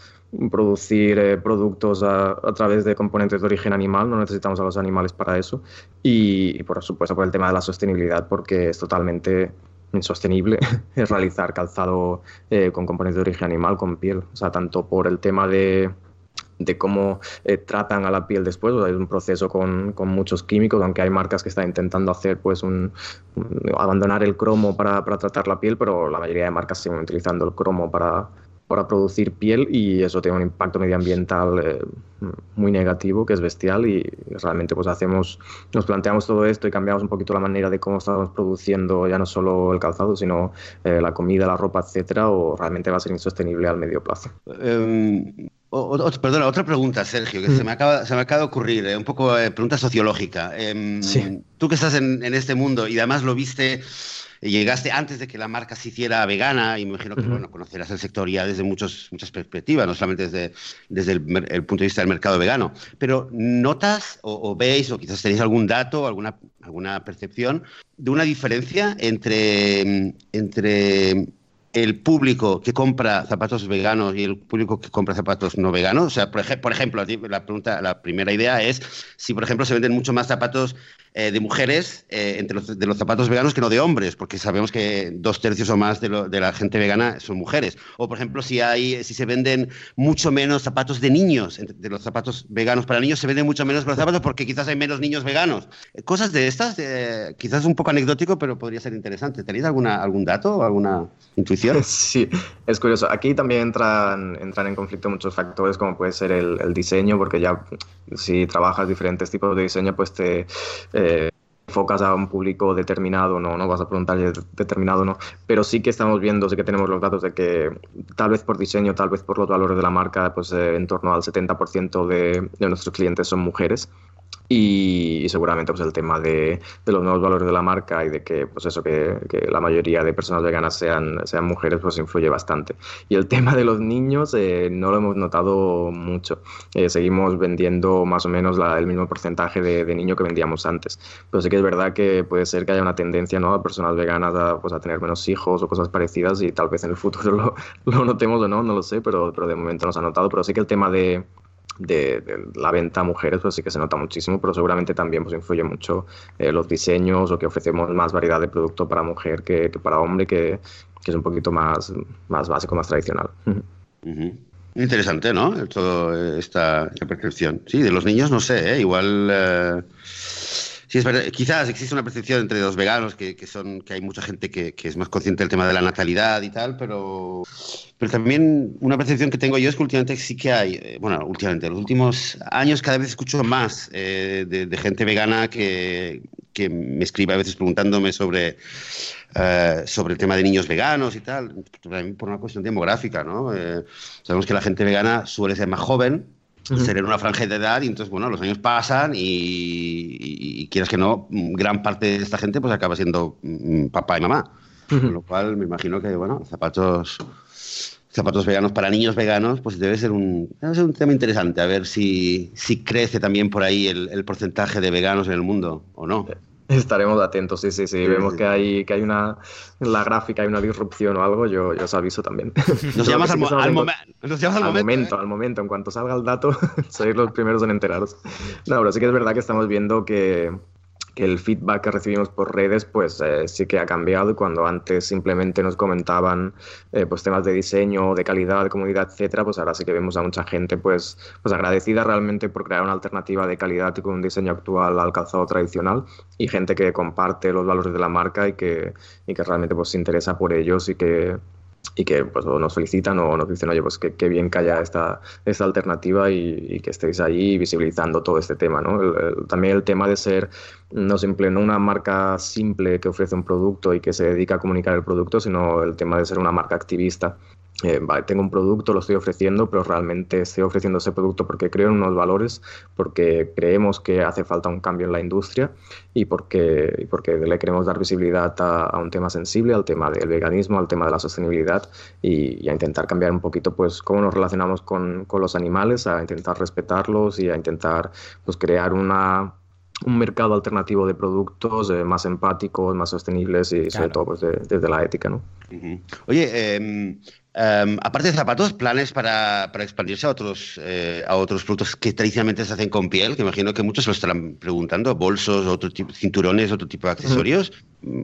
producir eh, productos a, a, través de componentes de origen animal, no necesitamos a los animales para eso. Y, y por supuesto por el tema de la sostenibilidad, porque es totalmente insostenible realizar calzado eh, con componentes de origen animal, con piel. O sea, tanto por el tema de de cómo eh, tratan a la piel después. O es un proceso con, con, muchos químicos, aunque hay marcas que están intentando hacer pues un, abandonar el cromo para, para, tratar la piel, pero la mayoría de marcas siguen utilizando el cromo para, para producir piel y eso tiene un impacto medioambiental eh, muy negativo, que es bestial y realmente pues hacemos, nos planteamos todo esto y cambiamos un poquito la manera de cómo estamos produciendo ya no solo el calzado, sino eh, la comida, la ropa, etcétera, o realmente va a ser insostenible al medio plazo. Um... O, o, perdona, otra pregunta, Sergio, que mm. se, me acaba, se me acaba de ocurrir, eh, un poco eh, pregunta sociológica. Eh, sí. Tú que estás en, en, este mundo y además lo viste, llegaste antes de que la marca se hiciera vegana y me imagino que bueno, conocerás el sector ya desde muchos, muchas perspectivas, no solamente desde, desde el, el, punto de vista del mercado vegano, pero ¿notas o, o veis o quizás tenéis algún dato, alguna, alguna percepción de una diferencia entre, entre el público que compra zapatos veganos y el público que compra zapatos no veganos? O sea, por, ej por ejemplo, la, pregunta, la primera idea es si, por ejemplo, se venden mucho más zapatos eh, de mujeres eh, entre los, de los zapatos veganos que no de hombres, porque sabemos que dos tercios o más de, lo, de, la gente vegana son mujeres. O, por ejemplo, si, hay, si se venden mucho menos zapatos de niños, de los zapatos veganos para niños, se venden mucho menos los zapatos porque quizás hay menos niños veganos. Cosas de estas, eh, quizás un poco anecdótico, pero podría ser interesante. ¿Tenéis alguna, algún dato o alguna intuición? Sí, es curioso. Aquí también entran, entran en conflicto muchos factores, como puede ser el, diseño, porque ya si trabajas diferentes tipos de diseño, pues te... Eh, enfocas a un público determinado, no, no vas a preguntar determinado, no, pero sí que estamos viendo, sí que tenemos los datos de que tal vez por diseño, tal vez por los valores de la marca, pues eh, en torno al 70% de, de nuestros clientes son mujeres y, seguramente pues el tema de, de, los nuevos valores de la marca y de que pues eso que, que, la mayoría de personas veganas sean, sean mujeres pues influye bastante. Y el tema de los niños eh, no lo hemos notado mucho. Eh, seguimos vendiendo más o menos la, el mismo porcentaje de, de, niño que vendíamos antes. Pero sí que es verdad que puede ser que haya una tendencia ¿no? a personas veganas a, pues, a tener menos hijos o cosas parecidas y tal vez en el futuro lo, lo notemos o no no lo sé pero, pero de momento no se ha notado. Pero sí que el tema de de, la venta a mujeres, pues sí que se nota muchísimo, pero seguramente también pues, influye mucho eh, los diseños o que ofrecemos más variedad de producto para mujer que, para hombre, que, es un poquito más, más básico, más tradicional. Interesante, ¿no? Toda esta, percepción. Sí, de los niños no sé, ¿eh? igual... Eh, Quizás existe una percepción entre los veganos que, son que hay mucha gente que, es más consciente del tema de la natalidad y tal, pero, pero también una percepción que tengo yo es que últimamente sí que hay, eh, bueno, últimamente, en los últimos años cada vez escucho más eh, de, gente vegana que, que me escribe a veces preguntándome sobre, eh, sobre el tema de niños veganos y tal, por una cuestión demográfica, ¿no? sabemos que la gente vegana suele ser más joven ser en una franja de edad y entonces, bueno, los años pasan y, quieras que no, gran parte de esta gente pues acaba siendo mm, papá y mamá. Con lo cual me imagino que, bueno, zapatos zapatos veganos para niños veganos, pues debe ser un, debe ser un tema interesante, a ver si, si crece también por ahí el, el porcentaje de veganos en el mundo o no. Estaremos atentos, sí, sí, sí. Vemos que hay, que hay una, en la gráfica hay una disrupción o algo, yo, yo os aviso también. Nos llamas al, al, momento. al, momento, ¿eh? al momento. En cuanto salga el dato, sois los primeros en enteraros. No, pero sí que es verdad que estamos viendo que, que el feedback que recibimos por redes pues eh, sí que ha cambiado. Cuando antes simplemente nos comentaban eh, pues temas de diseño, de calidad, de comunidad, etcétera, pues ahora sí que vemos a mucha gente pues, pues agradecida realmente por crear una alternativa de calidad y con un diseño actual al calzado tradicional y gente que comparte los valores de la marca y que, y que realmente pues se interesa por ellos y que y que pues, nos felicitan o nos dicen, oye, pues qué bien que haya esta, alternativa y, que estéis ahí visibilizando todo este tema. ¿no? también el tema de ser no simple, no una marca simple que ofrece un producto y que se dedica a comunicar el producto, sino el tema de ser una marca activista eh, tengo un producto, lo estoy ofreciendo, pero realmente estoy ofreciendo ese producto porque creo en unos valores, porque creemos que hace falta un cambio en la industria y porque, porque le queremos dar visibilidad a, un tema sensible, al tema del veganismo, al tema de la sostenibilidad y, a intentar cambiar un poquito pues cómo nos relacionamos con, con, los animales, a intentar respetarlos y a intentar pues crear una un mercado alternativo de productos eh, más empáticos, más sostenibles y sobre todo pues, desde la ética. ¿no? Oye, eh, Em, aparte de zapatos, planes para, para expandirse a otros, eh, a otros productos que tradicionalmente se hacen con piel, que imagino que muchos lo estarán preguntando, bolsos, otro tipo, cinturones, otro tipo de accesorios.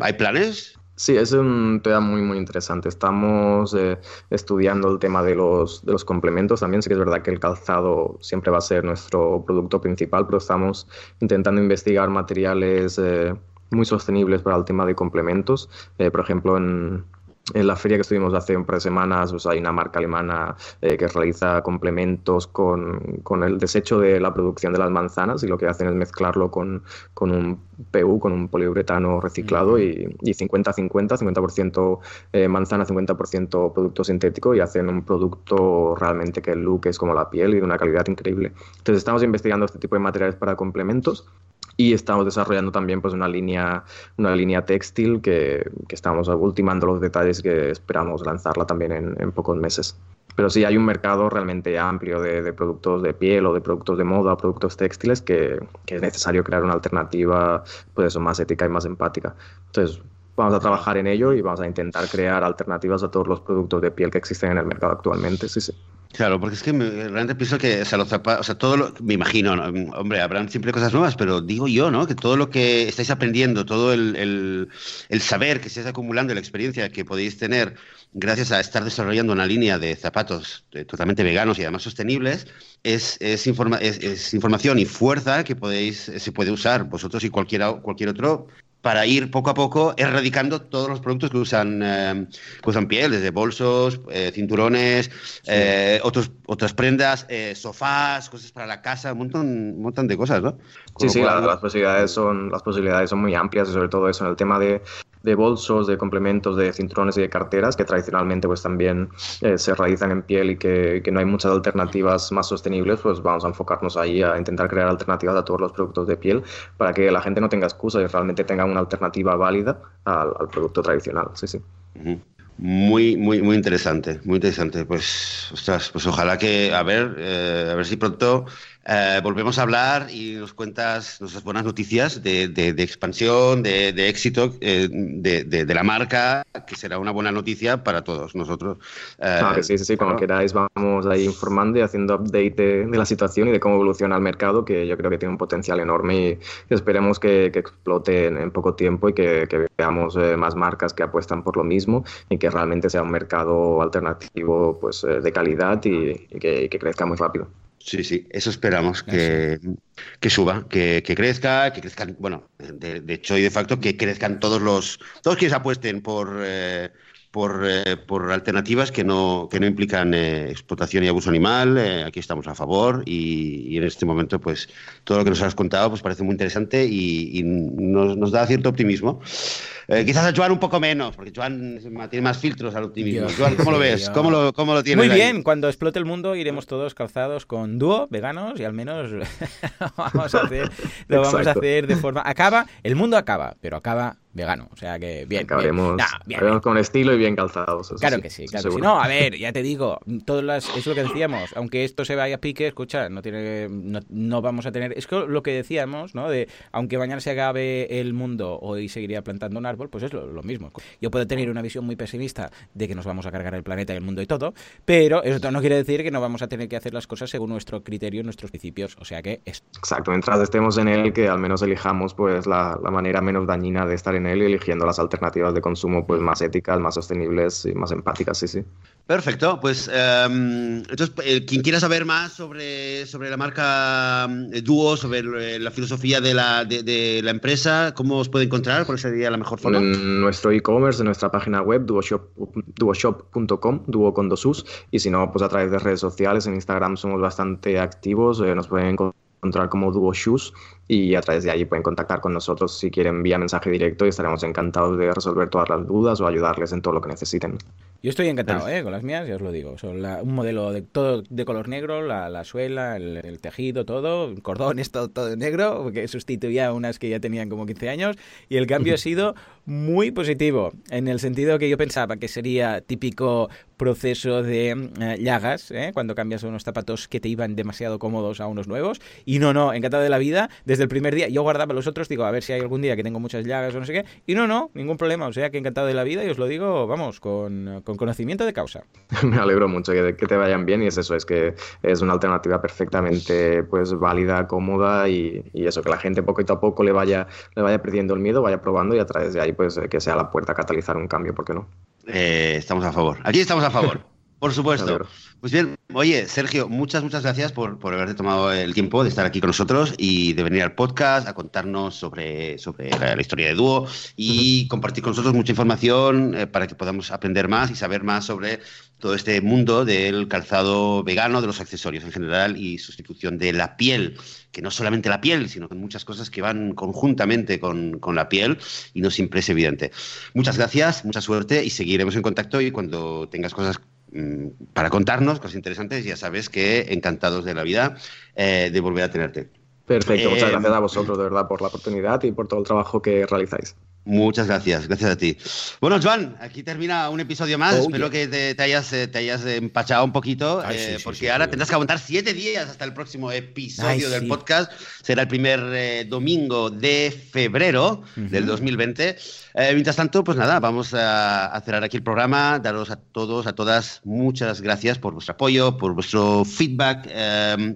¿Hay planes? Sí, es un tema muy, muy interesante. Estamos eh, estudiando el tema de los, de los complementos. También sí que es verdad que el calzado siempre va a ser nuestro producto principal, pero estamos intentando investigar materiales eh, muy sostenibles para el tema de complementos. por ejemplo, en, en la feria que estuvimos hace un par de semanas, pues hay una marca alemana eh, que realiza complementos con, con, el desecho de la producción de las manzanas y lo que hacen es mezclarlo con, con un PU, con un poliuretano reciclado y 50-50, 50%, eh, manzana, 50% producto sintético y hacen un producto realmente que el look es como la piel y de una calidad increíble. Entonces estamos investigando este tipo de materiales para complementos y estamos desarrollando también pues, una, línea, una línea textil que, que estamos ultimando los detalles que esperamos lanzarla también en, en, pocos meses. Pero sí hay un mercado realmente amplio de, de, productos de piel o de productos de moda productos textiles que, que, es necesario crear una alternativa pues eso, más ética y más empática. Entonces, vamos a trabajar en ello y vamos a intentar crear alternativas a todos los productos de piel que existen en el mercado actualmente. Sí, sí. Claro, porque es que realmente pienso que, o sea, los zapatos, o sea, todo lo, me imagino, hombre, habrán siempre cosas nuevas, pero digo yo, ¿no? Que todo lo que estáis aprendiendo, todo el, el, saber que estáis acumulando, la experiencia que podéis tener gracias a estar desarrollando una línea de zapatos eh, totalmente veganos y además sostenibles, es, es, informa es, es, información y fuerza que podéis, se puede usar vosotros y cualquiera, cualquier otro para ir poco a poco erradicando todos los productos que usan, eh, usan piel, desde bolsos, eh, cinturones, eh, otros, otras prendas, sofás, cosas para la casa, un montón, un montón de cosas, ¿no? sí, sí, las, posibilidades son, las posibilidades son muy amplias y sobre todo eso en el tema de, de bolsos, de complementos, de cinturones y de carteras, que tradicionalmente pues también se realizan en piel y que, que, no hay muchas alternativas más sostenibles, pues vamos a enfocarnos ahí a intentar crear alternativas a todos los productos de piel para que la gente no tenga excusa y realmente tenga una alternativa válida al, producto tradicional. Sí, sí. Muy, muy, muy interesante, muy interesante. Pues, ostras, pues ojalá que, a ver, eh, a ver si pronto eh, volvemos a hablar y nos cuentas nuestras buenas noticias de, expansión, de, éxito eh, de, la marca, que será una buena noticia para todos nosotros. Eh, sí, sí, sí, cuando queráis vamos ahí informando y haciendo update de, la situación y de cómo evoluciona el mercado, que yo creo que tiene un potencial enorme y esperemos que, explote en, poco tiempo y que, veamos más marcas que apuestan por lo mismo y que realmente sea un mercado alternativo pues, de calidad y, que crezca muy rápido. Sí, sí, eso esperamos, que, que suba, que, crezca, que crezcan, bueno, de, hecho y de facto, que crezcan todos los, todos quienes apuesten por, eh, por, eh, por, alternativas que no, que no implican eh, explotación y abuso animal. aquí estamos a favor y, en este momento, pues, todo lo que nos has contado pues parece muy interesante y, nos, nos, da cierto optimismo. Eh, quizás a Joan un poco menos, porque Joan tiene más filtros al optimismo. Joan, ¿cómo lo ves? ¿Cómo lo, cómo lo tienes? Muy bien, cuando explote el mundo iremos todos calzados con dúo, veganos, y al menos vamos a hacer, lo vamos a hacer de forma... Acaba, el mundo acaba, pero acaba vegano. O sea que bien. Acabaremos, con estilo y bien calzados. Claro que sí, claro que sí. No, a ver, ya te digo, todas las, es lo que decíamos. Aunque esto se vaya a pique, escucha, no tiene, no, vamos a tener. Es que lo que decíamos, ¿no? De aunque mañana se acabe el mundo, hoy seguiría plantando un árbol, pues es lo, mismo. Yo puedo tener una visión muy pesimista de que nos vamos a cargar el planeta y el mundo y todo, pero eso no quiere decir que no vamos a tener que hacer las cosas según nuestro criterio, nuestros principios. O sea que es. Exacto, mientras estemos en él, que al menos elijamos pues la, la manera menos dañina de estar en él y eligiendo las alternativas de consumo pues más éticas, más sostenibles y más empáticas, sí, sí. Perfecto, pues em, entonces eh, quien quiera saber más sobre, sobre la marca eh, Duo, sobre eh, la filosofía de la, de, la empresa, ¿cómo os puede encontrar? ¿Cuál sería la mejor forma? En nuestro e-commerce, en nuestra página web, duoshop.com, duo con dos us, y si no, pues a través de redes sociales, en Instagram somos bastante activos, nos pueden encontrar como Duo Shoes y a través de allí pueden contactar con nosotros si quieren vía mensaje directo y estaremos encantados de resolver todas las dudas o ayudarles en todo lo que necesiten. Yo estoy encantado ¿eh? con las mías, ya os lo digo. Son un modelo de todo de color negro, la, suela, el, tejido, todo, cordón, todo, todo negro, porque sustituía unas que ya tenían como 15 años. Y el cambio ha sido muy positivo, en el sentido que yo pensaba que sería típico proceso de eh, llagas, ¿eh? cuando cambias unos zapatos que te iban demasiado cómodos a unos nuevos. Y no, no, encantado de la vida. Desde el primer día. Yo guardaba los otros, digo, a ver si hay algún día que tengo muchas llagas o no sé qué. Y no, no, ningún problema. O sea que encantado de la vida y os lo digo, vamos, con, conocimiento de causa. Me alegro mucho que, te vayan bien y es eso, es que es una alternativa perfectamente pues válida, cómoda y, eso, que la gente poquito a poco le vaya, le vaya perdiendo el miedo, vaya probando y a través de ahí pues que sea la puerta a catalizar un cambio, ¿por qué no? Eh, estamos a favor. Aquí estamos a favor. Por supuesto. Pues bien, oye, Sergio, muchas, muchas gracias por, por, haberte tomado el tiempo de estar aquí con nosotros y de venir al podcast a contarnos sobre, sobre la, historia de Dúo y compartir con nosotros mucha información eh, para que podamos aprender más y saber más sobre todo este mundo del calzado vegano, de los accesorios en general y sustitución de la piel, que no solamente la piel, sino con muchas cosas que van conjuntamente con, con la piel y no siempre es evidente. Muchas gracias, mucha suerte y seguiremos en contacto y cuando tengas cosas para contarnos cosas interesantes. Ya sabes que encantados de la vida eh, de volver a tenerte. Perfecto, muchas eh, gracias a vosotros de verdad por la oportunidad y por todo el trabajo que realizáis. Muchas gracias, gracias a ti. Bueno, Joan, aquí termina un episodio más. Oh, Espero que te, hayas, eh, te hayas empachado un poquito, eh, porque ahora tendrás que aguantar siete días hasta el próximo episodio del podcast. Será el primer eh, domingo de febrero del 2020. mientras tanto, pues nada, vamos a, cerrar aquí el programa. Daros a todos, a todas, muchas gracias por vuestro apoyo, por vuestro feedback.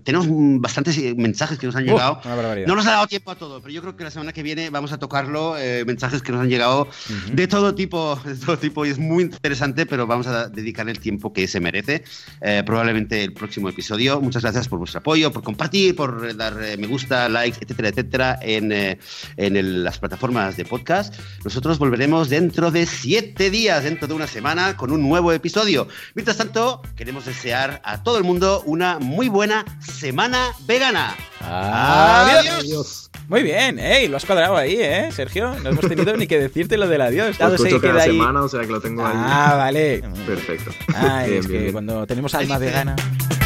tenemos bastantes mensajes que nos han llegado. no nos ha dado tiempo a todo, pero yo creo que la semana que viene vamos a tocarlo. mensajes mensajes que nos han llegado de todo tipo, de todo tipo, y es muy interesante, pero vamos a dedicar el tiempo que se merece. Eh, probablemente el próximo episodio. Muchas gracias por vuestro apoyo, por compartir, por dar eh, me gusta, likes, etcétera, etcétera, en, eh, en las plataformas de podcast. Nosotros volveremos dentro de siete días, dentro de una semana, con un nuevo episodio. Mientras tanto, queremos desear a todo el mundo una muy buena semana vegana. Adiós. Muy bien, ey, lo has cuadrado ahí, ¿eh, Sergio? No hemos tenido ni que decirte lo del adiós. Lo escucho cada semana, o sea que lo tengo ahí. Ah, vale. Perfecto. Ah, es que cuando tenemos alma vegana...